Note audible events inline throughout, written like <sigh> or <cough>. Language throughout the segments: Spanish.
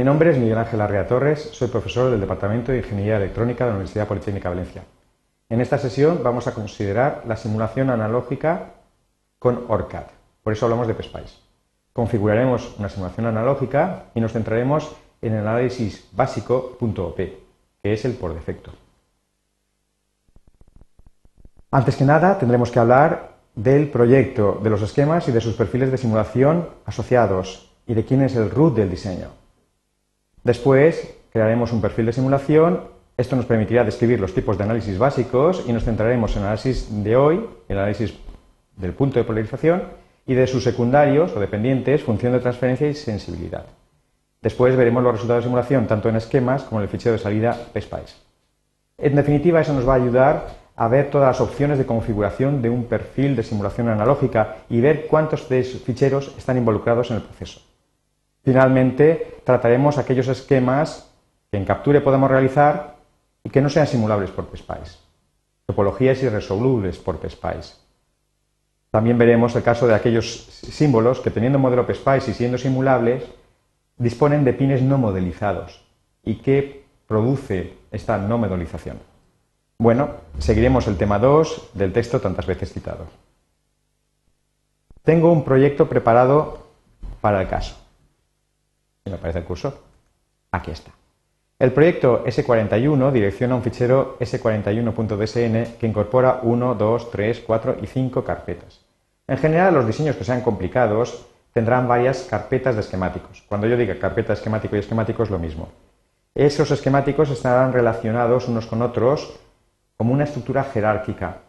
Mi nombre es Miguel Ángel Arrea Torres, soy profesor del Departamento de Ingeniería Electrónica de la Universidad Politécnica de Valencia. En esta sesión vamos a considerar la simulación analógica con ORCAD, por eso hablamos de PSPICE. Configuraremos una simulación analógica y nos centraremos en el análisis básico .op, que es el por defecto. Antes que nada, tendremos que hablar del proyecto, de los esquemas y de sus perfiles de simulación asociados y de quién es el root del diseño. Después crearemos un perfil de simulación. Esto nos permitirá describir los tipos de análisis básicos y nos centraremos en el análisis de hoy, el análisis del punto de polarización y de sus secundarios o dependientes, función de transferencia y sensibilidad. Después veremos los resultados de simulación tanto en esquemas como en el fichero de salida PSPICE. En definitiva, eso nos va a ayudar a ver todas las opciones de configuración de un perfil de simulación analógica y ver cuántos de esos ficheros están involucrados en el proceso. Finalmente, trataremos aquellos esquemas que en Capture podemos realizar y que no sean simulables por PSPICE. Topologías irresolubles por PSPICE. También veremos el caso de aquellos símbolos que teniendo modelo PSPICE y siendo simulables, disponen de pines no modelizados y que produce esta no modelización. Bueno, seguiremos el tema 2 del texto tantas veces citado. Tengo un proyecto preparado para el caso me aparece el cursor. Aquí está. El proyecto S41 direcciona un fichero s41.dsn que incorpora 1, 2, 3, 4 y 5 carpetas. En general, los diseños que sean complicados tendrán varias carpetas de esquemáticos. Cuando yo diga carpeta esquemático y esquemático es lo mismo. Esos esquemáticos estarán relacionados unos con otros como una estructura jerárquica.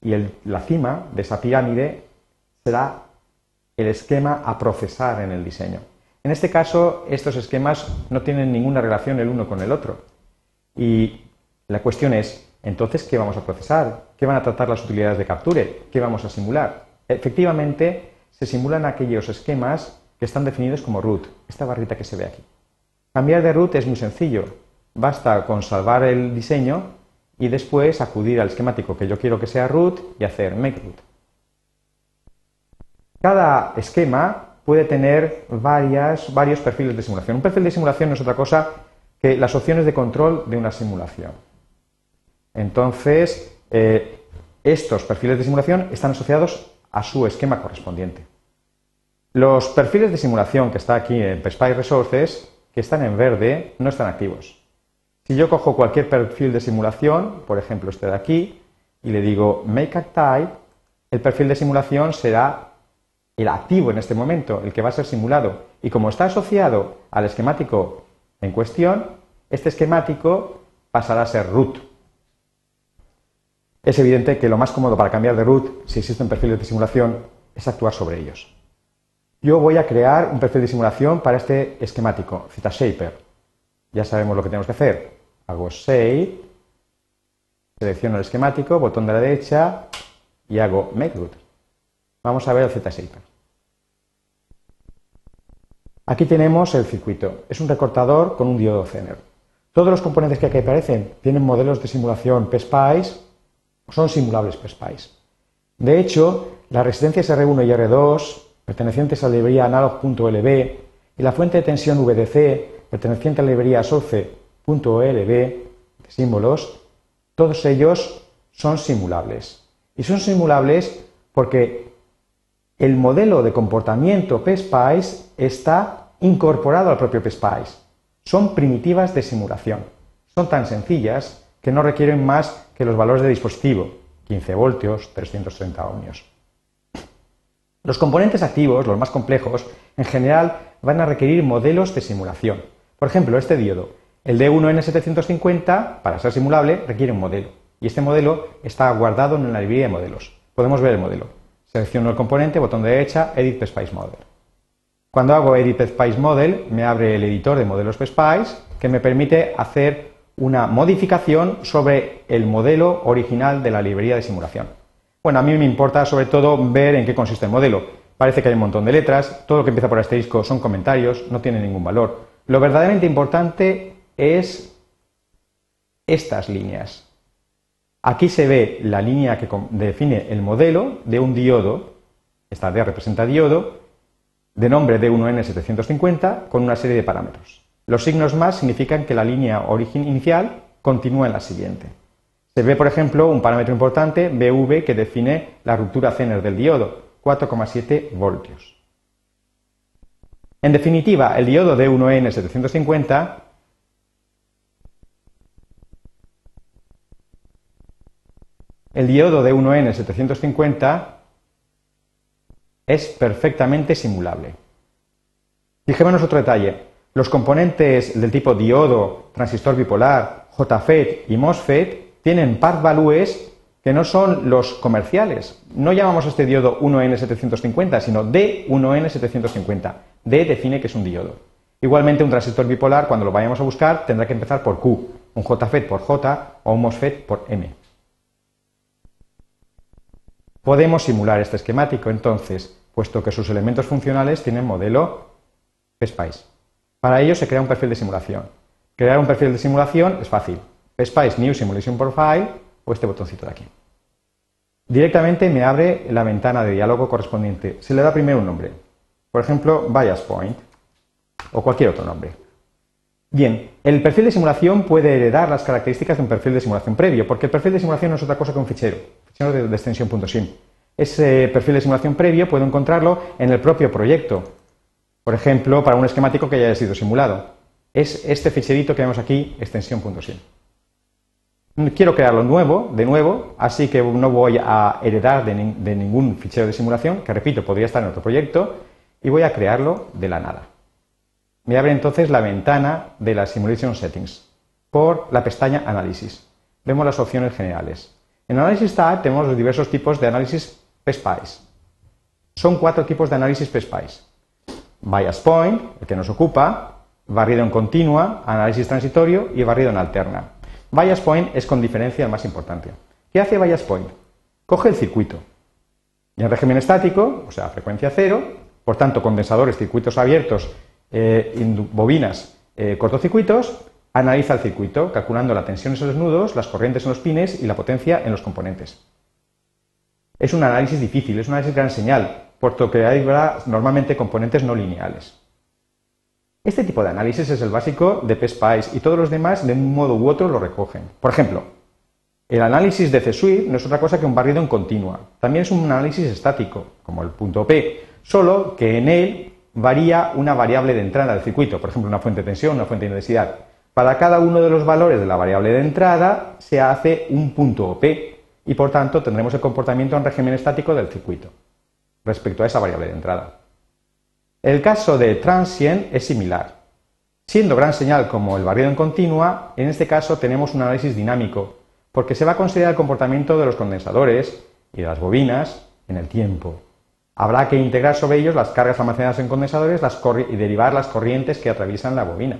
Y la cima de esa pirámide será el esquema a procesar en el diseño. En este caso, estos esquemas no tienen ninguna relación el uno con el otro. Y la cuestión es, entonces, ¿qué vamos a procesar? ¿Qué van a tratar las utilidades de Capture? ¿Qué vamos a simular? Efectivamente, se simulan aquellos esquemas que están definidos como root, esta barrita que se ve aquí. Cambiar de root es muy sencillo. Basta con salvar el diseño y después acudir al esquemático que yo quiero que sea root y hacer make root. Cada esquema puede tener varios perfiles de simulación. Un perfil de simulación no es otra cosa que las opciones de control de una simulación. Entonces, eh, estos perfiles de simulación están asociados a su esquema correspondiente. Los perfiles de simulación que está aquí en PSPI Resources, que están en verde, no están activos. Si yo cojo cualquier perfil de simulación, por ejemplo este de aquí, y le digo Make a Type, el perfil de simulación será el activo en este momento, el que va a ser simulado. Y como está asociado al esquemático en cuestión, este esquemático pasará a ser root. Es evidente que lo más cómodo para cambiar de root, si existen perfiles de simulación, es actuar sobre ellos. Yo voy a crear un perfil de simulación para este esquemático, ZShaper. Ya sabemos lo que tenemos que hacer. Hago Save, selecciono el esquemático, botón de la derecha y hago Make Root. Vamos a ver el Z-Shaper. Aquí tenemos el circuito. Es un recortador con un diodo Zener. Todos los componentes que aquí aparecen tienen modelos de simulación PSPICE, son simulables PSPICE. De hecho, las resistencias R1 y R2, pertenecientes a la librería analog.lb, y la fuente de tensión VDC, perteneciente a la librería source.olb, de símbolos, todos ellos son simulables. Y son simulables porque el modelo de comportamiento PSPICE está incorporado al propio PSPICE. Son primitivas de simulación. Son tan sencillas que no requieren más que los valores de dispositivo, 15 voltios, 330 ohmios. Los componentes activos, los más complejos, en general van a requerir modelos de simulación. Por ejemplo, este diodo, el D1N750, para ser simulable, requiere un modelo. Y este modelo está guardado en la librería de modelos. Podemos ver el modelo. Selecciono el componente, botón de derecha, Edit PSPICE Model. Cuando hago Edit PSPICE Model, me abre el editor de modelos PSPICE que me permite hacer una modificación sobre el modelo original de la librería de simulación. Bueno, a mí me importa sobre todo ver en qué consiste el modelo. Parece que hay un montón de letras, todo lo que empieza por asterisco son comentarios, no tiene ningún valor. Lo verdaderamente importante es estas líneas. Aquí se ve la línea que define el modelo de un diodo, esta D representa diodo, de nombre D1N750 con una serie de parámetros. Los signos más significan que la línea origen inicial continúa en la siguiente. Se ve, por ejemplo, un parámetro importante, BV, que define la ruptura Zener del diodo, 4,7 voltios. En definitiva, el diodo D1N750 el diodo D1N750 es perfectamente simulable. Fijémonos otro detalle. Los componentes del tipo diodo, transistor bipolar, JFET y MOSFET tienen path values que no son los comerciales. No llamamos a este diodo 1N750, sino D1N750. D define que es un diodo. Igualmente, un transistor bipolar, cuando lo vayamos a buscar, tendrá que empezar por Q, un JFET por J o un MOSFET por M. Podemos simular este esquemático, entonces, puesto que sus elementos funcionales tienen modelo PSPICE. Para ello se crea un perfil de simulación. Crear un perfil de simulación es fácil. PSPICE New Simulation Profile o este botoncito de aquí. Directamente me abre la ventana de diálogo correspondiente. Se le da primero un nombre. Por ejemplo, Bias Point o cualquier otro nombre. Bien, el perfil de simulación puede heredar las características de un perfil de simulación previo, porque el perfil de simulación no es otra cosa que un fichero, de, extensión .sim. Ese perfil de simulación previo puedo encontrarlo en el propio proyecto, por ejemplo, para un esquemático que ya haya sido simulado. Es este ficherito que vemos aquí, extensión.sim. Quiero crearlo nuevo, de nuevo, así que no voy a heredar de, de ningún fichero de simulación, que repito, podría estar en otro proyecto, y voy a crearlo de la nada. Me abre entonces la ventana de las Simulation Settings por la pestaña Análisis. Vemos las opciones generales. En Análisis Tab tenemos los diversos tipos de análisis PSPICE. Son cuatro tipos de análisis PSPICE. Bias Point, el que nos ocupa, barrido en continua, análisis transitorio y barrido en alterna. Bias Point es con diferencia el más importante. ¿Qué hace Bias Point? Coge el circuito en régimen estático, o sea, frecuencia cero, por tanto, condensadores, circuitos abiertos eh, bobinas eh, cortocircuitos, analiza el circuito, calculando la tensión en los nudos, las corrientes en los pines y la potencia en los componentes. Es un análisis difícil, es un análisis gran señal, puesto que hay normalmente componentes no lineales. Este tipo de análisis es el básico de PSPICE y todos los demás de un modo u otro lo recogen. Por ejemplo, el análisis de C-Suite no es otra cosa que un barrido en continua. También es un análisis estático, como el punto P, solo que en él varía una variable de entrada del circuito, por ejemplo, una fuente de tensión, una fuente de intensidad. Para cada uno de los valores de la variable de entrada se hace un punto OP y por tanto tendremos el comportamiento en régimen estático del circuito respecto a esa variable de entrada. El caso de transient es similar. Siendo gran señal como el barrido en continua, en este caso tenemos un análisis dinámico, porque se va a considerar el comportamiento de los condensadores y de las bobinas en el tiempo. Habrá que integrar sobre ellos las cargas almacenadas en condensadores y derivar las corrientes que atraviesan la bobina.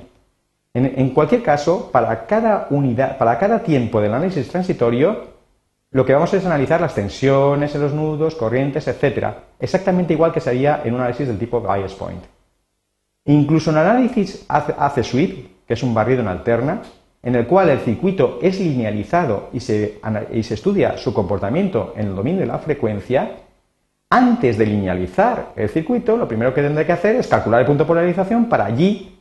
En, cualquier caso, para cada unidad, para cada tiempo del análisis transitorio, lo que vamos a es analizar las tensiones en los nudos, corrientes, etc. Exactamente igual que se haría en un análisis del tipo bias point. Incluso en análisis AC suite, que es un barrido en alterna, en el cual el circuito es linealizado y se, y se estudia su comportamiento en el dominio de la frecuencia, antes de linealizar el circuito, lo primero que tendré que hacer es calcular el punto de polarización para allí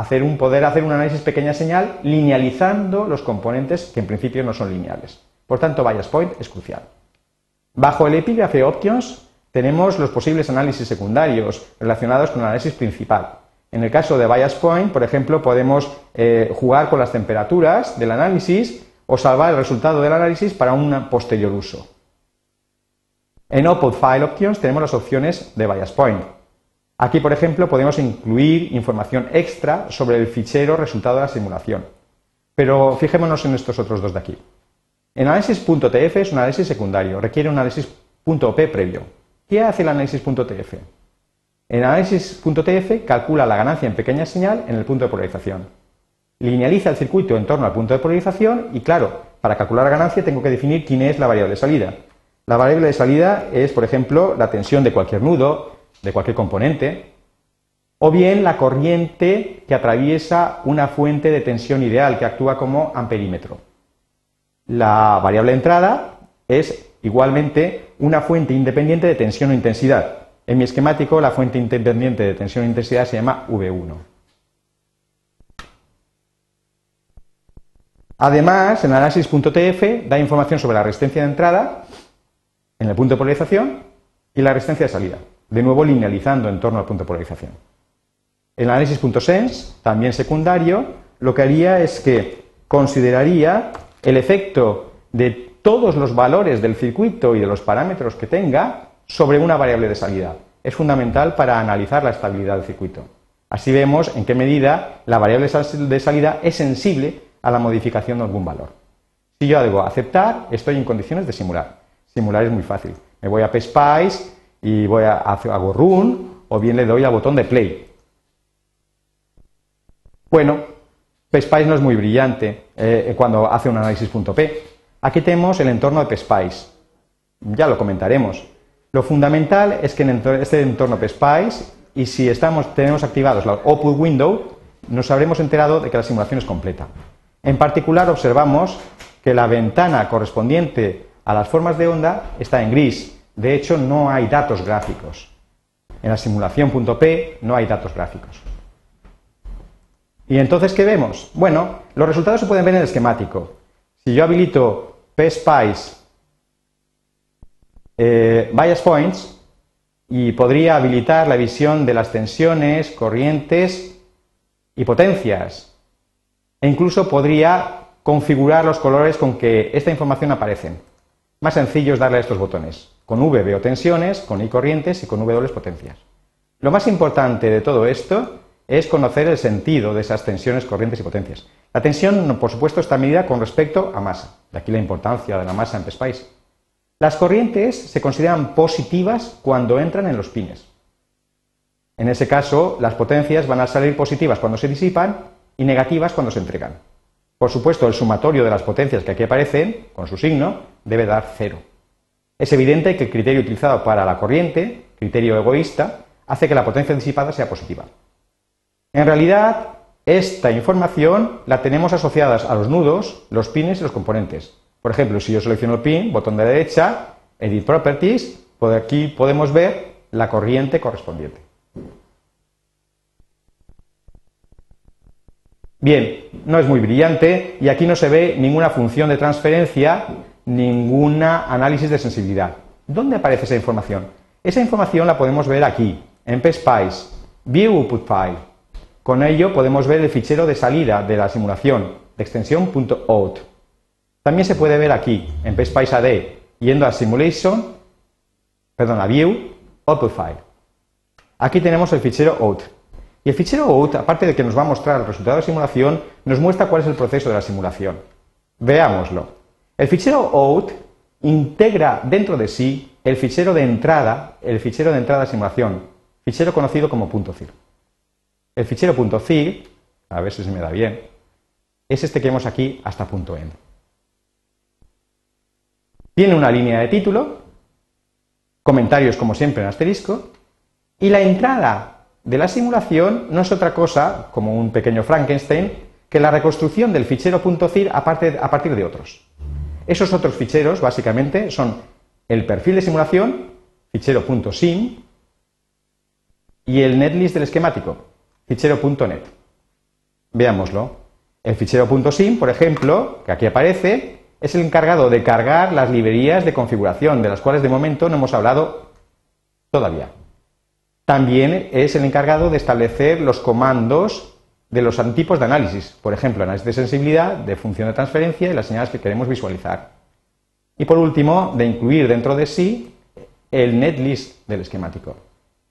hacer un, poder hacer un análisis pequeña señal linealizando los componentes que en principio no son lineales. Por tanto, bias point es crucial. Bajo el epígrafe options tenemos los posibles análisis secundarios relacionados con el análisis principal. En el caso de bias point, por ejemplo, podemos eh, jugar con las temperaturas del análisis o salvar el resultado del análisis para un posterior uso. En Output File Options tenemos las opciones de Bias Point. Aquí, por ejemplo, podemos incluir información extra sobre el fichero resultado de la simulación. Pero fijémonos en estos otros dos de aquí. El análisis.tf es un análisis secundario, requiere un análisis.op previo. ¿Qué hace el análisis.tf? El análisis.tf calcula la ganancia en pequeña señal en el punto de polarización. Linealiza el circuito en torno al punto de polarización y, claro, para calcular la ganancia tengo que definir quién es la variable de salida. La variable de salida es, por ejemplo, la tensión de cualquier nudo, de cualquier componente, o bien la corriente que atraviesa una fuente de tensión ideal que actúa como amperímetro. La variable entrada es igualmente una fuente independiente de tensión o intensidad, En mi esquemático, la fuente independiente de tensión e intensidad se llama V1. Además, el análisis.tf da información sobre la resistencia de entrada en el punto de polarización y la resistencia de salida, de nuevo linealizando en torno al punto de polarización. El análisis.sense, también secundario, lo que haría es que consideraría el efecto de todos los valores del circuito y de los parámetros que tenga sobre una variable de salida. Es fundamental para analizar la estabilidad del circuito. Así vemos en qué medida la variable de salida es sensible a la modificación de algún valor. Si yo digo aceptar, estoy en condiciones de simular. Simular es muy fácil. Me voy a PSPICE y voy a, hago run o bien le doy al botón de play. Bueno, PSPICE no es muy brillante eh, cuando hace un análisis.p. Aquí tenemos el entorno de PSPICE. Ya lo comentaremos. Lo fundamental es que en este entorno PSPICE y si estamos, tenemos activados la output window, nos habremos enterado de que la simulación es completa. En particular, observamos que la ventana correspondiente a las formas de onda está en gris. De hecho, no hay datos gráficos. En la simulación.p no hay datos gráficos. ¿Y entonces qué vemos? Bueno, los resultados se pueden ver en el esquemático. Si yo habilito PSPICE eh, Bias Points y podría habilitar la visión de las tensiones, corrientes y potencias e incluso podría configurar los colores con que esta información aparece. Más sencillo es darle a estos botones. Con V veo tensiones, con I corrientes y con W potencias. Lo más importante de todo esto es conocer el sentido de esas tensiones, corrientes y potencias. La tensión, por supuesto, está medida con respecto a masa. De aquí la importancia de la masa en PSPICE. Las corrientes se consideran positivas cuando entran en los pines. En ese caso, las potencias van a salir positivas cuando se disipan y negativas cuando se entregan. Por supuesto, el sumatorio de las potencias que aquí aparecen, con su signo, debe dar cero. Es evidente que el criterio utilizado para la corriente, criterio egoísta, hace que la potencia disipada sea positiva. En realidad, esta información la tenemos asociadas a los nudos, los pines y los componentes. Por ejemplo, si yo selecciono el pin, botón de derecha, Edit Properties, por aquí podemos ver la corriente correspondiente. Bien, no es muy brillante y aquí no se ve ninguna función de transferencia, ninguna análisis de sensibilidad. ¿Dónde aparece esa información? Esa información la podemos ver aquí, en PSPICE, View Output File. Con ello podemos ver el fichero de salida de la simulación, de extensión .out. También se puede ver aquí, en PSPICE AD, yendo a Simulation, perdón, a View Output File. Aquí tenemos el fichero out. Y el fichero out, aparte de que nos va a mostrar el resultado de simulación, nos muestra cuál es el proceso de la simulación. Veámoslo. El fichero out integra dentro de sí el fichero de entrada, el fichero de entrada de simulación, fichero conocido como .cir. El fichero .cir, a ver si se me da bien, es este que vemos aquí hasta .end. Tiene una línea de título, comentarios como siempre en asterisco, y la entrada de la simulación no es otra cosa, como un pequeño Frankenstein, que la reconstrucción del fichero .cir a partir de otros. Esos otros ficheros, básicamente, son el perfil de simulación, fichero .sim, y el netlist del esquemático, fichero .net. Veámoslo. El fichero .sim, por ejemplo, que aquí aparece, es el encargado de cargar las librerías de configuración, de las cuales de momento no hemos hablado todavía también es el encargado de establecer los comandos de los tipos de análisis, por ejemplo, análisis de sensibilidad, de función de transferencia y las señales que queremos visualizar. Y por último, de incluir dentro de sí el netlist del esquemático.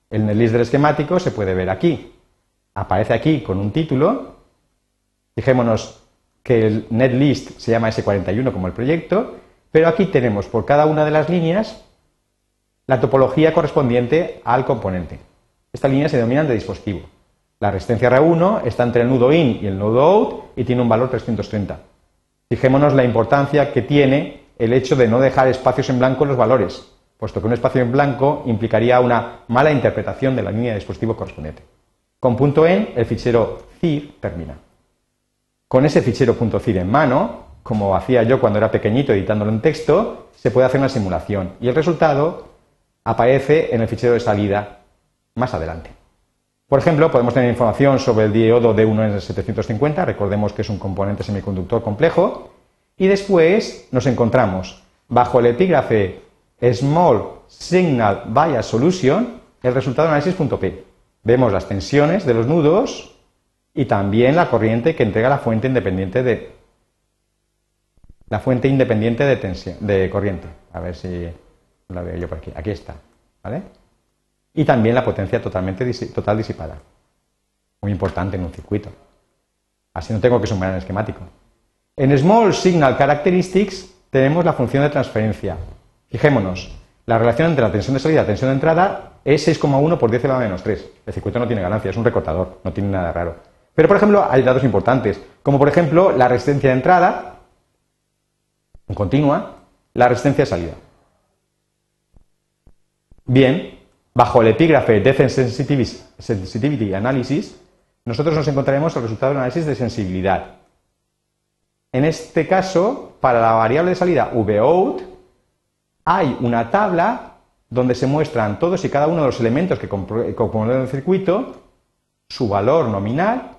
El netlist del esquemático se puede ver aquí. Aparece aquí con un título. Fijémonos que el netlist se llama S41 como el proyecto, pero aquí tenemos por cada una de las líneas la topología correspondiente al componente. Estas líneas se denominan de dispositivo. La resistencia R1 está entre el nudo IN y el nudo OUT y tiene un valor 330. Fijémonos la importancia que tiene el hecho de no dejar espacios en blanco en los valores, puesto que un espacio en blanco implicaría una mala interpretación de la línea de dispositivo correspondiente. Con punto .en el fichero CIR termina. Con ese fichero .cir en mano, como hacía yo cuando era pequeñito editándolo en texto, se puede hacer una simulación y el resultado aparece en el fichero de salida más adelante. Por ejemplo, podemos tener información sobre el diodo D1N750, recordemos que es un componente semiconductor complejo, y después nos encontramos bajo el epígrafe Small Signal Bias Solution el resultado de análisis.p. Vemos las tensiones de los nudos y también la corriente que entrega la fuente independiente de la fuente independiente de tensión de corriente. A ver si la veo yo por aquí. Aquí está, ¿vale? Y también la potencia totalmente total disipada. Muy importante en un circuito. Así no tengo que sumar en el esquemático. En Small Signal Characteristics tenemos la función de transferencia. Fijémonos, la relación entre la tensión de salida y la tensión de entrada es 6,1 por 10 a menos 3. El circuito no tiene ganancia, es un recortador, no tiene nada raro. Pero, por ejemplo, hay datos importantes, como por ejemplo la resistencia de entrada, en continua, la resistencia de salida. Bien, Bajo el epígrafe Death Sensitivity Analysis, nosotros nos encontraremos el resultado del análisis de sensibilidad. En este caso, para la variable de salida VOUT, hay una tabla donde se muestran todos y cada uno de los elementos que componen el circuito, su valor nominal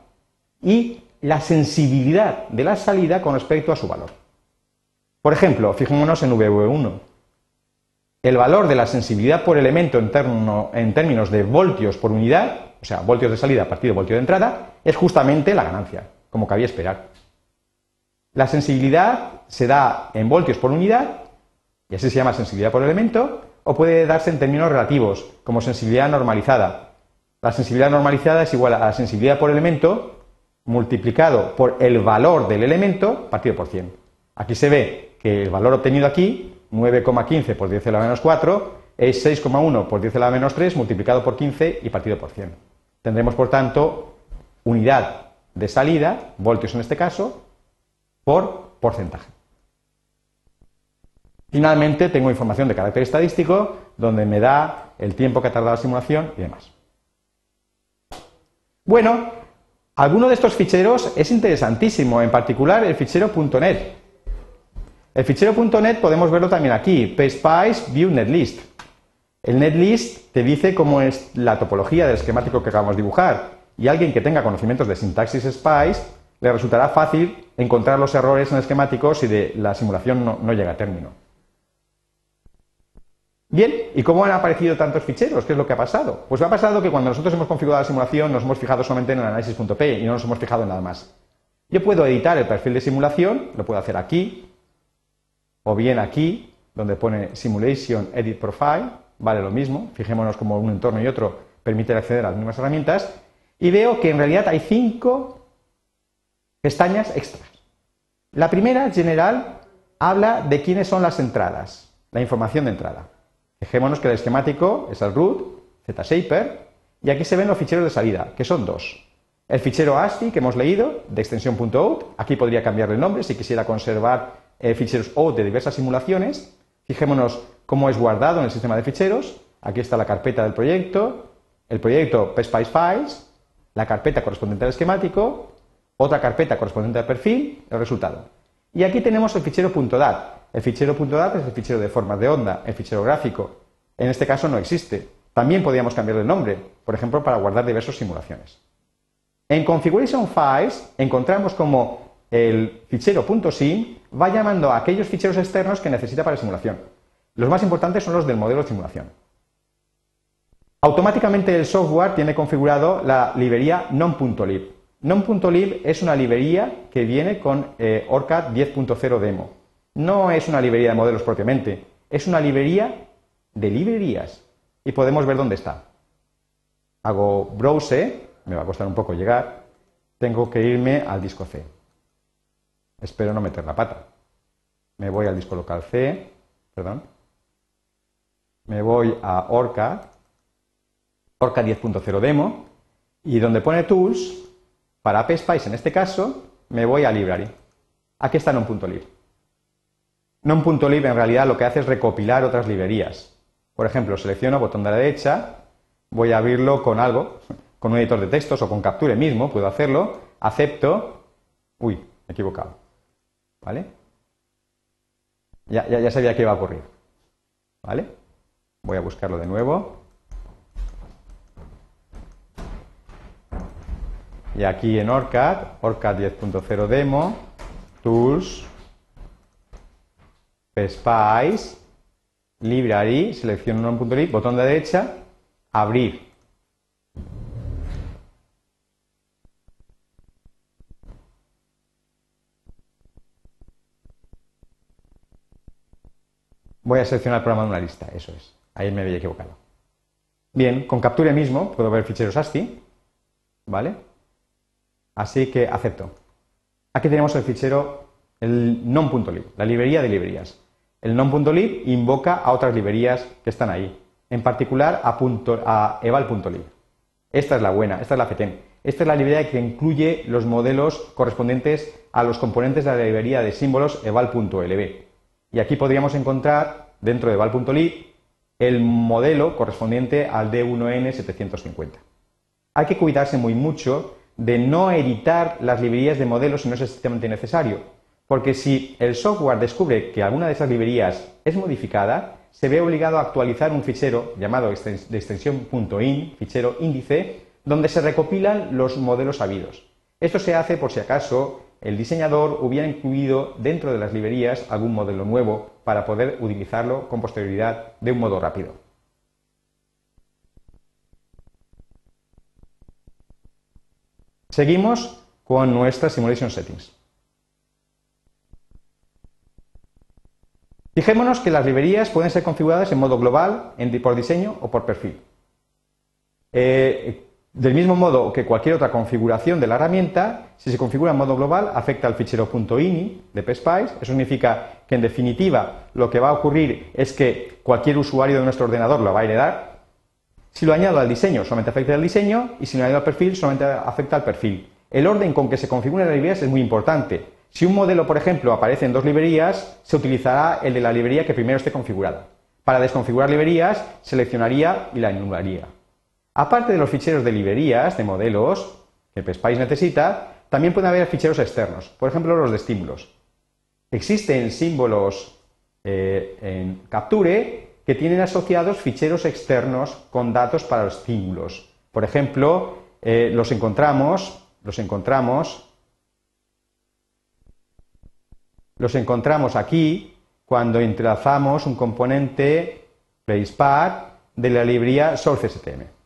y la sensibilidad de la salida con respecto a su valor. Por ejemplo, fijémonos en VV1 el valor de la sensibilidad por elemento en, términos de voltios por unidad, o sea, voltios de salida partido voltio de entrada, es justamente la ganancia, como cabía esperar. La sensibilidad se da en voltios por unidad, y así se llama sensibilidad por elemento, o puede darse en términos relativos, como sensibilidad normalizada. La sensibilidad normalizada es igual a la sensibilidad por elemento multiplicado por el valor del elemento partido por 100. Aquí se ve que el valor obtenido aquí 9,15 por 10 a la menos 4 es 6,1 por 10 a la menos 3 multiplicado por 15 y partido por 100. Tendremos, por tanto, unidad de salida, voltios en este caso, por porcentaje. Finalmente, tengo información de carácter estadístico, donde me da el tiempo que ha tardado la simulación y demás. Bueno, alguno de estos ficheros es interesantísimo, en particular el fichero .NET. El fichero .NET podemos verlo también aquí, PSpice View Netlist. El netlist te dice cómo es la topología del esquemático que acabamos de dibujar y alguien que tenga conocimientos de sintaxis Spice le resultará fácil encontrar los errores en el esquemático si de la simulación no, no llega a término. Bien, ¿y cómo han aparecido tantos ficheros? ¿Qué es lo que ha pasado? Pues ha pasado que cuando nosotros hemos configurado la simulación nos hemos fijado solamente en el análisis.p y no nos hemos fijado en nada más. Yo puedo editar el perfil de simulación, lo puedo hacer aquí, o bien aquí, donde pone Simulation Edit Profile, vale lo mismo, fijémonos como un entorno y otro permite acceder a las mismas herramientas, y veo que en realidad hay cinco pestañas extras. La primera, general, habla de quiénes son las entradas, la información de entrada. Fijémonos que el esquemático es el root, ZShaper, y aquí se ven los ficheros de salida, que son dos. El fichero ASCII que hemos leído, de extensión .out, aquí podría cambiarle el nombre si quisiera conservar eh, ficheros o de diversas simulaciones. Fijémonos cómo es guardado en el sistema de ficheros. Aquí está la carpeta del proyecto, el proyecto PSpice Files, la carpeta correspondiente al esquemático, otra carpeta correspondiente al perfil, el resultado. Y aquí tenemos el fichero .dat. El fichero .dat es el fichero de formas de onda, el fichero gráfico. En este caso no existe. También podríamos cambiarle el nombre, por ejemplo, para guardar diversas simulaciones. En Configuration Files encontramos como el fichero .sim va llamando a aquellos ficheros externos que necesita para simulación. Los más importantes son los del modelo de simulación. Automáticamente el software tiene configurado la librería non.lib. Non.lib es una librería que viene con eh, ORCAD 10.0 demo. No es una librería de modelos propiamente, es una librería de librerías. Y podemos ver dónde está. Hago browse, me va a costar un poco llegar, tengo que irme al disco C. Espero no meter la pata. Me voy al disco local C, perdón. Me voy a Orca, Orca 10.0 demo, y donde pone Tools, para PSpice en este caso, me voy a Library. Aquí está non.lib. Non.lib en realidad lo que hace es recopilar otras librerías. Por ejemplo, selecciono botón de la derecha, voy a abrirlo con algo, <laughs> con un editor de textos o con Capture mismo, puedo hacerlo, acepto, uy, me he equivocado. ¿Vale? Ya, ya, sabía que iba a ocurrir. ¿Vale? Voy a buscarlo de nuevo. Y aquí en ORCAD, ORCAD 10.0 Demo, Tools, PSPICE, Library, selecciono non.lib, botón de derecha, abrir. Voy a seleccionar el programa de una lista, eso es. Ahí me había equivocado. Bien, con Capture mismo puedo ver ficheros ASCII, ¿vale? Así que acepto. Aquí tenemos el fichero, el non.lib, la librería de librerías. El non.lib invoca a otras librerías que están ahí, en particular a, a eval.lib. Esta es la buena, esta es la FETEM. Esta es la librería que incluye los modelos correspondientes a los componentes de la librería de símbolos eval.lb. Y aquí podríamos encontrar, dentro de val.lib, el modelo correspondiente al D1N750. Hay que cuidarse muy mucho de no editar las librerías de modelos si no es estrictamente necesario, porque si el software descubre que alguna de esas librerías es modificada, se ve obligado a actualizar un fichero llamado de extensión .in, fichero índice, donde se recopilan los modelos habidos. Esto se hace por si acaso el diseñador hubiera incluido dentro de las librerías algún modelo nuevo para poder utilizarlo con posterioridad de un modo rápido. Seguimos con nuestra Simulation Settings. Fijémonos que las librerías pueden ser configuradas en modo global, por diseño o por perfil. Eh, del mismo modo que cualquier otra configuración de la herramienta, si se configura en modo global, afecta al fichero .ini de PSPICE. Eso significa que, en definitiva, lo que va a ocurrir es que cualquier usuario de nuestro ordenador lo va a heredar. Si lo añado al diseño, solamente afecta al diseño, y si lo añado al perfil, solamente afecta al perfil. El orden con que se configuran las librerías es muy importante. Si un modelo, por ejemplo, aparece en dos librerías, se utilizará el de la librería que primero esté configurada. Para desconfigurar librerías, seleccionaría y la anularía. Aparte de los ficheros de librerías, de modelos, que PSPICE necesita, también puede haber ficheros externos, por ejemplo los de estímulos. Existen símbolos eh, en Capture que tienen asociados ficheros externos con datos para los estímulos. Por ejemplo, eh, los encontramos, los encontramos, los encontramos aquí cuando entrelazamos un componente PlacePad de la librería SourceStm.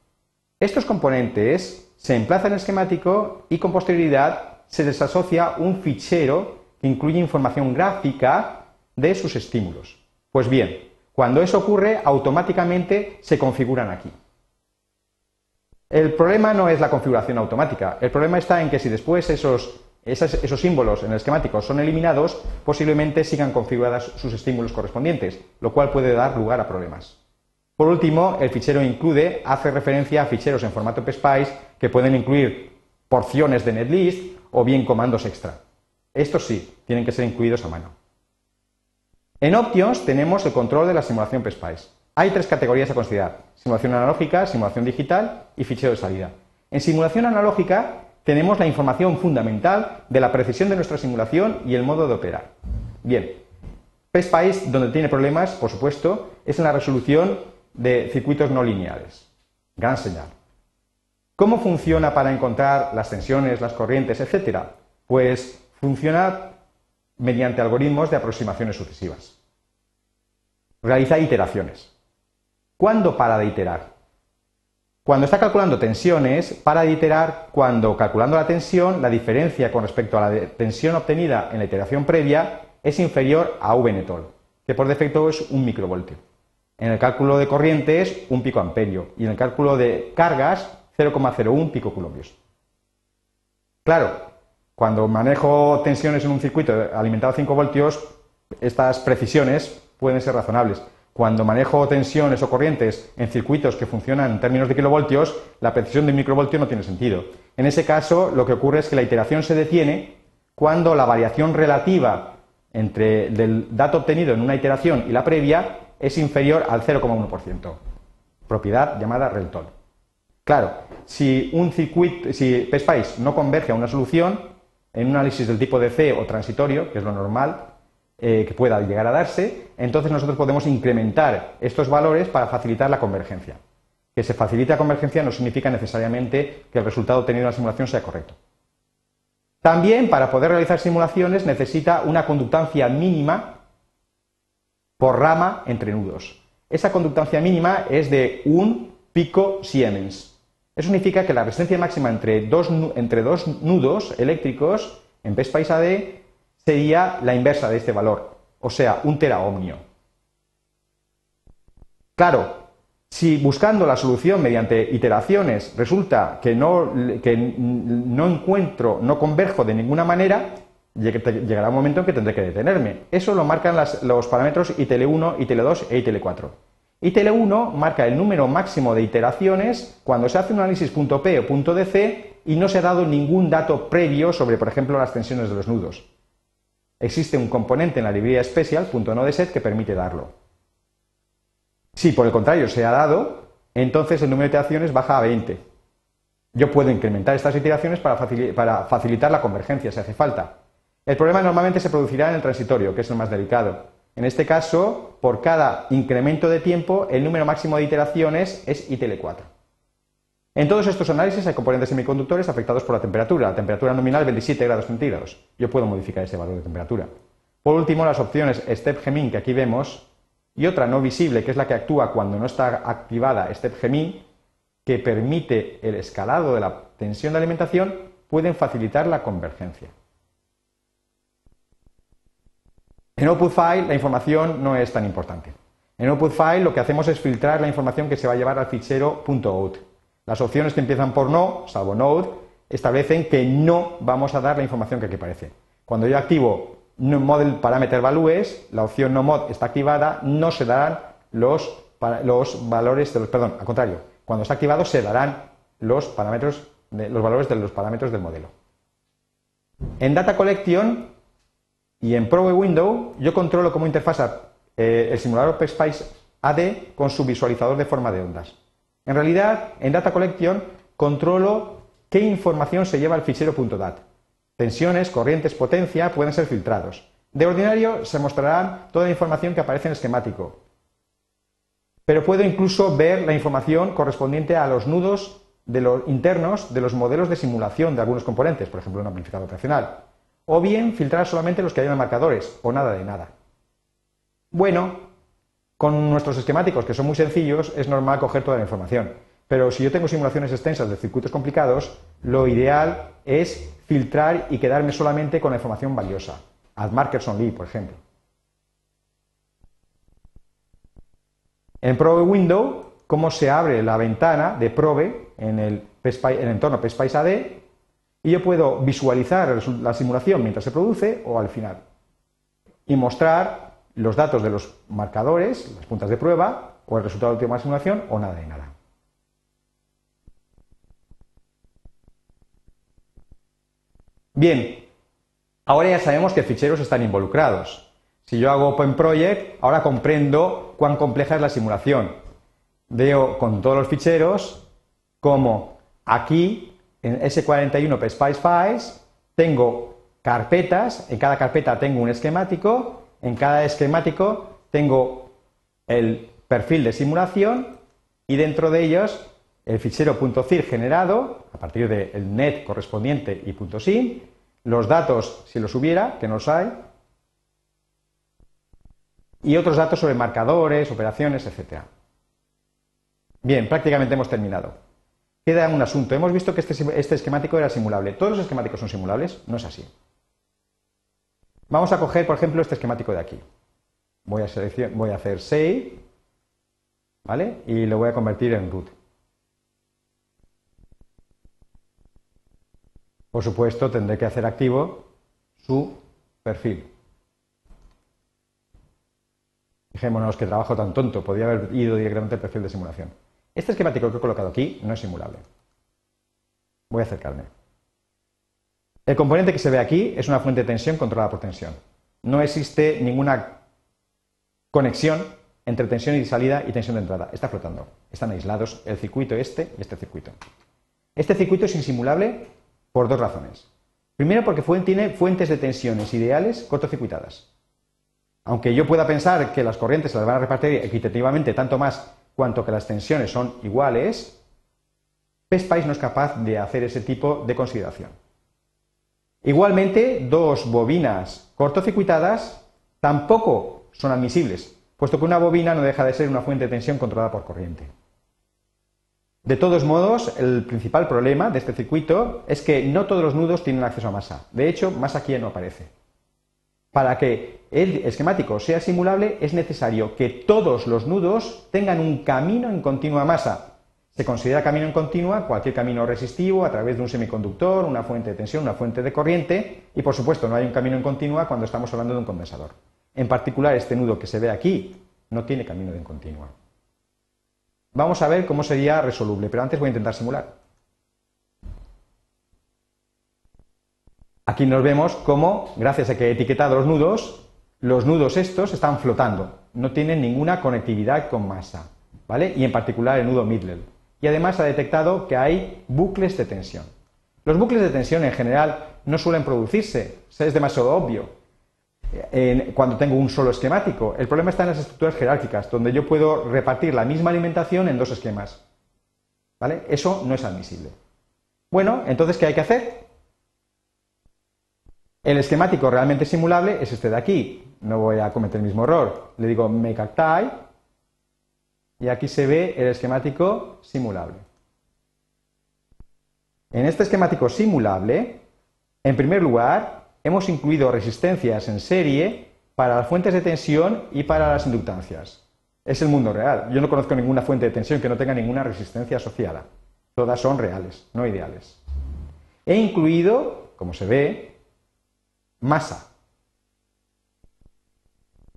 Estos componentes se emplazan en esquemático y con posterioridad se desasocia un fichero que incluye información gráfica de sus estímulos. Pues bien, cuando eso ocurre, automáticamente se configuran aquí. El problema no es la configuración automática, el problema está en que si después esos, esos símbolos en el esquemático son eliminados, posiblemente sigan configurados sus estímulos correspondientes, lo cual puede dar lugar a problemas. Por último, el fichero include hace referencia a ficheros en formato PSPICE que pueden incluir porciones de netlist o bien comandos extra. Estos sí, tienen que ser incluidos a mano. En Options tenemos el control de la simulación PSPICE. Hay tres categorías a considerar, simulación analógica, simulación digital y fichero de salida. En simulación analógica tenemos la información fundamental de la precisión de nuestra simulación y el modo de operar. Bien, PSPICE, donde tiene problemas, por supuesto, es en la resolución de circuitos no lineales. Gran señal. ¿Cómo funciona para encontrar las tensiones, las corrientes, etcétera? Pues funciona mediante algoritmos de aproximaciones sucesivas. Realiza iteraciones. ¿Cuándo para de iterar? Cuando está calculando tensiones, para de iterar cuando, calculando la tensión, la diferencia con respecto a la tensión obtenida en la iteración previa es inferior a V netol, que por defecto es un microvoltio. En el cálculo de corrientes, un pico amperio. Y en el cálculo de cargas, 0,01 picoculombios. Claro, cuando manejo tensiones en un circuito alimentado a 5 voltios, estas precisiones pueden ser razonables. Cuando manejo tensiones o corrientes en circuitos que funcionan en términos de kilovoltios, la precisión de un microvoltio no tiene sentido. En ese caso, lo que ocurre es que la iteración se detiene cuando la variación relativa entre el dato obtenido en una iteración y la previa es inferior al 0,1%, propiedad llamada Reltol. Claro, si un circuito, si PSPICE no converge a una solución, en un análisis del tipo DC o transitorio, que es lo normal, eh, que pueda llegar a darse, entonces nosotros podemos incrementar estos valores para facilitar la convergencia. Que se facilite la convergencia no significa necesariamente que el resultado obtenido en la simulación sea correcto. También, para poder realizar simulaciones, necesita una conductancia mínima por rama entre nudos. Esa conductancia mínima es de un pico Siemens. Eso significa que la resistencia máxima entre dos, entre dos nudos eléctricos en PSPICE AD sería la inversa de este valor, o sea, un teraohmio. Claro, si buscando la solución mediante iteraciones resulta que no, no encuentro, no converjo de ninguna manera, llegará un momento en que tendré que detenerme. Eso lo marcan los parámetros ITL1, ITL2 e ITL4. ITL1 marca el número máximo de iteraciones cuando se hace un análisis punto .p o punto .dc y no se ha dado ningún dato previo sobre, por ejemplo, las tensiones de los nudos. Existe un componente en la librería special, punto .set, que permite darlo. Si por el contrario se ha dado, entonces el número de iteraciones baja a 20. Yo puedo incrementar estas iteraciones para, facilitar la convergencia si hace falta. El problema normalmente se producirá en el transitorio, que es el más delicado. En este caso, por cada incremento de tiempo, el número máximo de iteraciones es ITL4. En todos estos análisis hay componentes semiconductores afectados por la temperatura. La temperatura nominal 27 grados centígrados. Yo puedo modificar ese valor de temperatura. Por último, las opciones Step Gemin que aquí vemos y otra no visible, que es la que actúa cuando no está activada Step Gemin, que permite el escalado de la tensión de alimentación, pueden facilitar la convergencia. En output file la información no es tan importante. En output file lo que hacemos es filtrar la información que se va a llevar al fichero .out. Las opciones que empiezan por no, salvo node, establecen que no vamos a dar la información que aquí aparece. Cuando yo activo model parameter values, la opción no mod está activada, no se darán los valores de los, perdón, al contrario, cuando está activado se darán los parámetros los valores de los parámetros del modelo. En data collection y en Probe Window yo controlo cómo interfasa eh, el simulador PSPICE AD con su visualizador de forma de ondas. En realidad, en Data Collection controlo qué información se lleva al fichero .dat. Tensiones, corrientes, potencia pueden ser filtrados. De ordinario se mostrará toda la información que aparece en el esquemático. Pero puedo incluso ver la información correspondiente a los nudos internos de los modelos de simulación de algunos componentes, por ejemplo, un amplificador operacional o bien filtrar solamente los que hayan marcadores, o nada de nada. Bueno, con nuestros esquemáticos, que son muy sencillos, es normal coger toda la información. Pero si yo tengo simulaciones extensas de circuitos complicados, lo ideal es filtrar y quedarme solamente con la información valiosa. Add markers only, por ejemplo. En Probe Window, cómo se abre la ventana de Probe en el, en el entorno PSPICE AD y yo puedo visualizar la simulación mientras se produce o al final y mostrar los datos de los marcadores, las puntas de prueba o el resultado de la última simulación o nada de nada. Bien, ahora ya sabemos que ficheros están involucrados. Si yo hago Open Project, ahora comprendo cuán compleja es la simulación. Veo con todos los ficheros como aquí en S41 PSPICE Files tengo carpetas, en cada carpeta tengo un esquemático, en cada esquemático tengo el perfil de simulación y dentro de ellos el fichero .cir generado a partir del net correspondiente y .sim, los datos si los hubiera, que no los hay, y otros datos sobre marcadores, operaciones, etc. Bien, prácticamente hemos terminado. Queda un asunto. Hemos visto que este, este, esquemático era simulable. ¿Todos los esquemáticos son simulables? No es así. Vamos a coger, por ejemplo, este esquemático de aquí. Voy a, voy a hacer save, ¿vale? Y lo voy a convertir en root. Por supuesto, tendré que hacer activo su perfil. Dejémonos que trabajo tan tonto, podría haber ido directamente al perfil de simulación. Este esquemático que he colocado aquí no es simulable. Voy a acercarme. El componente que se ve aquí es una fuente de tensión controlada por tensión. No existe ninguna conexión entre tensión y salida y tensión de entrada. Está flotando. Están aislados el circuito este y este circuito. Este circuito es insimulable por dos razones. Primero, porque tiene fuentes de tensiones ideales cortocircuitadas. Aunque yo pueda pensar que las corrientes se las van a repartir equitativamente tanto más cuanto que las tensiones son iguales, PSPICE no es capaz de hacer ese tipo de consideración. Igualmente, dos bobinas cortocircuitadas tampoco son admisibles, puesto que una bobina no deja de ser una fuente de tensión controlada por corriente. De todos modos, el principal problema de este circuito es que no todos los nudos tienen acceso a masa. De hecho, masa aquí no aparece. Para que el esquemático sea simulable es necesario que todos los nudos tengan un camino en continua masa, se considera camino en continua cualquier camino resistivo a través de un semiconductor, una fuente de tensión, una fuente de corriente y por supuesto no hay un camino en continua cuando estamos hablando de un condensador. En particular este nudo que se ve aquí no tiene camino en continua. Vamos a ver cómo sería resoluble, pero antes voy a intentar simular. Aquí nos vemos cómo, gracias a que he etiquetado los nudos, los nudos estos están flotando, no tienen ninguna conectividad con masa, ¿vale? Y en particular el nudo Midler y además ha detectado que hay bucles de tensión. Los bucles de tensión en general no suelen producirse, es demasiado obvio cuando tengo un solo esquemático. El problema está en las estructuras jerárquicas, donde yo puedo repartir la misma alimentación en dos esquemas. ¿Vale? Eso no es admisible. Bueno, entonces, ¿qué hay que hacer? El esquemático realmente simulable es este de aquí. No voy a cometer el mismo error. Le digo make a y aquí se ve el esquemático simulable. En este esquemático simulable, en primer lugar, hemos incluido resistencias en serie para las fuentes de tensión y para las inductancias. Es el mundo real. Yo no conozco ninguna fuente de tensión que no tenga ninguna resistencia asociada. Todas son reales, no ideales. He incluido, como se ve, masa.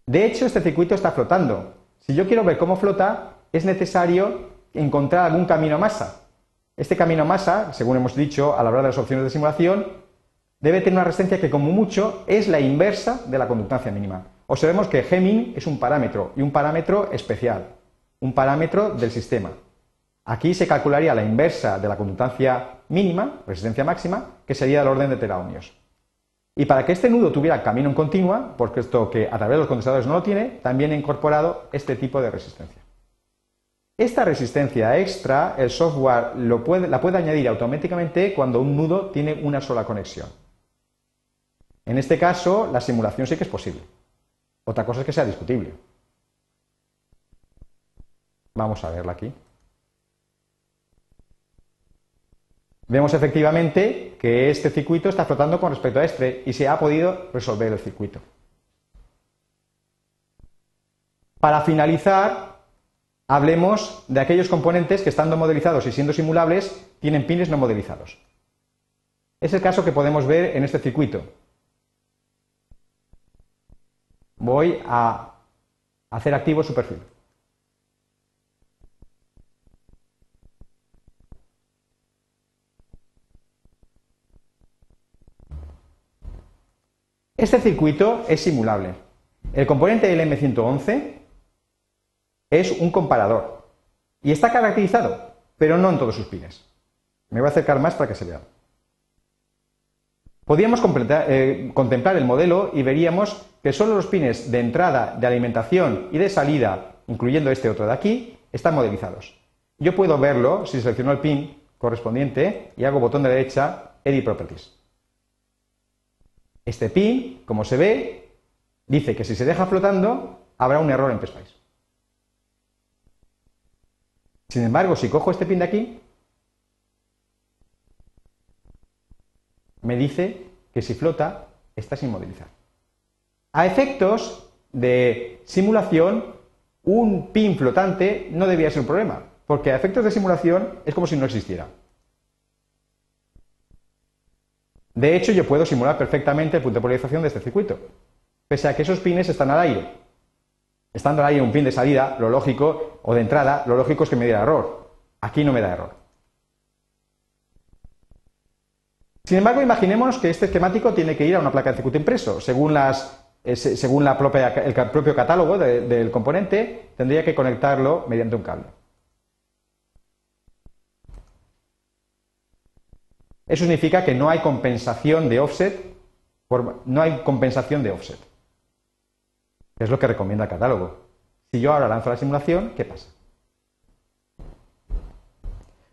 De hecho, este circuito está flotando. Si yo quiero ver cómo flota, es necesario encontrar algún camino masa. Este camino masa, según hemos dicho a la hora de las opciones de simulación, debe tener una resistencia que como mucho es la inversa de la conductancia mínima. Observemos que G es un parámetro y un parámetro especial, un parámetro del sistema. Aquí se calcularía la inversa de la conductancia mínima, resistencia máxima, que sería del orden de teraohmios. Y para que este nudo tuviera camino en continua, porque esto que a través de los condensadores no lo tiene, también he incorporado este tipo de resistencia. Esta resistencia extra, el software la puede añadir automáticamente cuando un nudo tiene una sola conexión. En este caso, la simulación sí que es posible. Otra cosa es que sea discutible. Vamos a verla aquí. Vemos efectivamente que este circuito está flotando con respecto a este y se ha podido resolver el circuito. Para finalizar, hablemos de aquellos componentes que estando modelizados y siendo simulables tienen pines no modelizados. Es el caso que podemos ver en este circuito. Voy a hacer activo su perfil. Este circuito es simulable. El componente del M111 es un comparador y está caracterizado, pero no en todos sus pines. Me voy a acercar más para que se vea. Podríamos eh, contemplar el modelo y veríamos que solo los pines de entrada, de alimentación y de salida, incluyendo este otro de aquí, están modelizados. Yo puedo verlo si selecciono el pin correspondiente y hago botón de derecha Edit Properties. Este pin, como se ve, dice que si se deja flotando, habrá un error en PSPICE. Sin embargo, si cojo este pin de aquí, me dice que si flota, está sin modelizar. A efectos de simulación, un pin flotante no debía ser un problema, porque a efectos de simulación es como si no existiera. De hecho, yo puedo simular perfectamente el punto de polarización de este circuito, pese a que esos pines están al aire. Estando al aire un pin de salida, lo lógico, o de entrada, lo lógico es que me diera error. Aquí no me da error. Sin embargo, imaginemos que este esquemático tiene que ir a una placa de circuito impreso. Según, eh, según el propio catálogo del componente, tendría que conectarlo mediante un cable. Eso significa que no hay compensación de offset, no hay compensación de offset. Es lo que recomienda el catálogo. Si yo ahora lanzo la simulación, ¿qué pasa?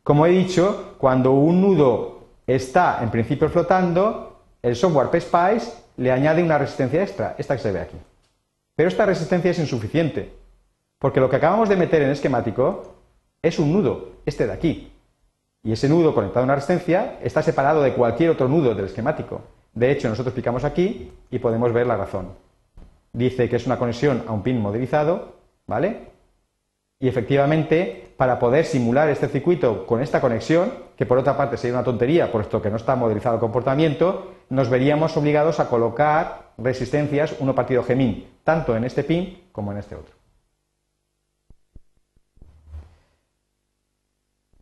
Como he dicho, cuando un nudo está en principio flotando, el software PSPICE le añade una resistencia extra, esta que se ve aquí. Pero esta resistencia es insuficiente, porque lo que acabamos de meter en esquemático es un nudo, este de aquí. Y ese nudo conectado a una resistencia está separado de cualquier otro nudo del esquemático. De hecho, nosotros picamos aquí y podemos ver la razón. Dice que es una conexión a un pin modelizado, ¿vale? Y efectivamente, para poder simular este circuito con esta conexión, que por otra parte sería una tontería, puesto que no está modelizado el comportamiento, nos veríamos obligados a colocar resistencias 1 partido G tanto en este pin como en este otro.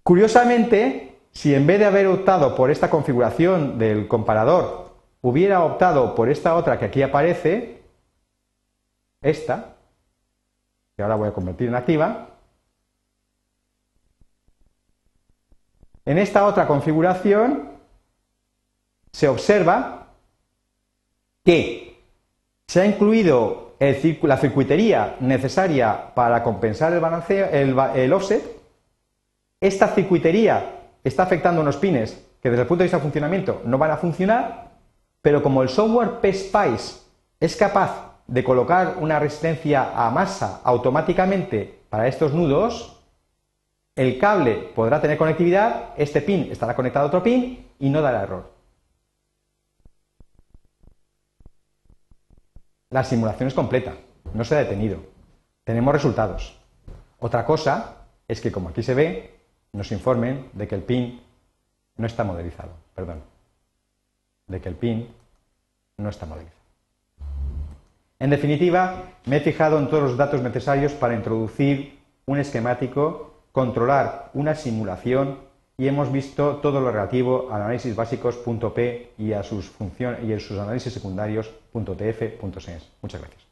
Curiosamente, si en vez de haber optado por esta configuración del comparador, hubiera optado por esta otra que aquí aparece, esta, que ahora voy a convertir en activa, en esta otra configuración se observa que se ha incluido la circuitería necesaria para compensar el, balanceo, el offset. Esta circuitería está afectando unos pines que desde el punto de vista de funcionamiento no van a funcionar, pero como el software PSPICE es capaz de colocar una resistencia a masa automáticamente para estos nudos, el cable podrá tener conectividad, este pin estará conectado a otro pin y no dará error. La simulación es completa, no se ha detenido. Tenemos resultados. Otra cosa es que, como aquí se ve, nos informen de que el pin no está modelizado, perdón, de que el pin no está modelizado. En definitiva, me he fijado en todos los datos necesarios para introducir un esquemático, controlar una simulación y hemos visto todo lo relativo al análisis básicos.p y a sus funciones y a sus análisis secundarios .tf.sens. Muchas gracias.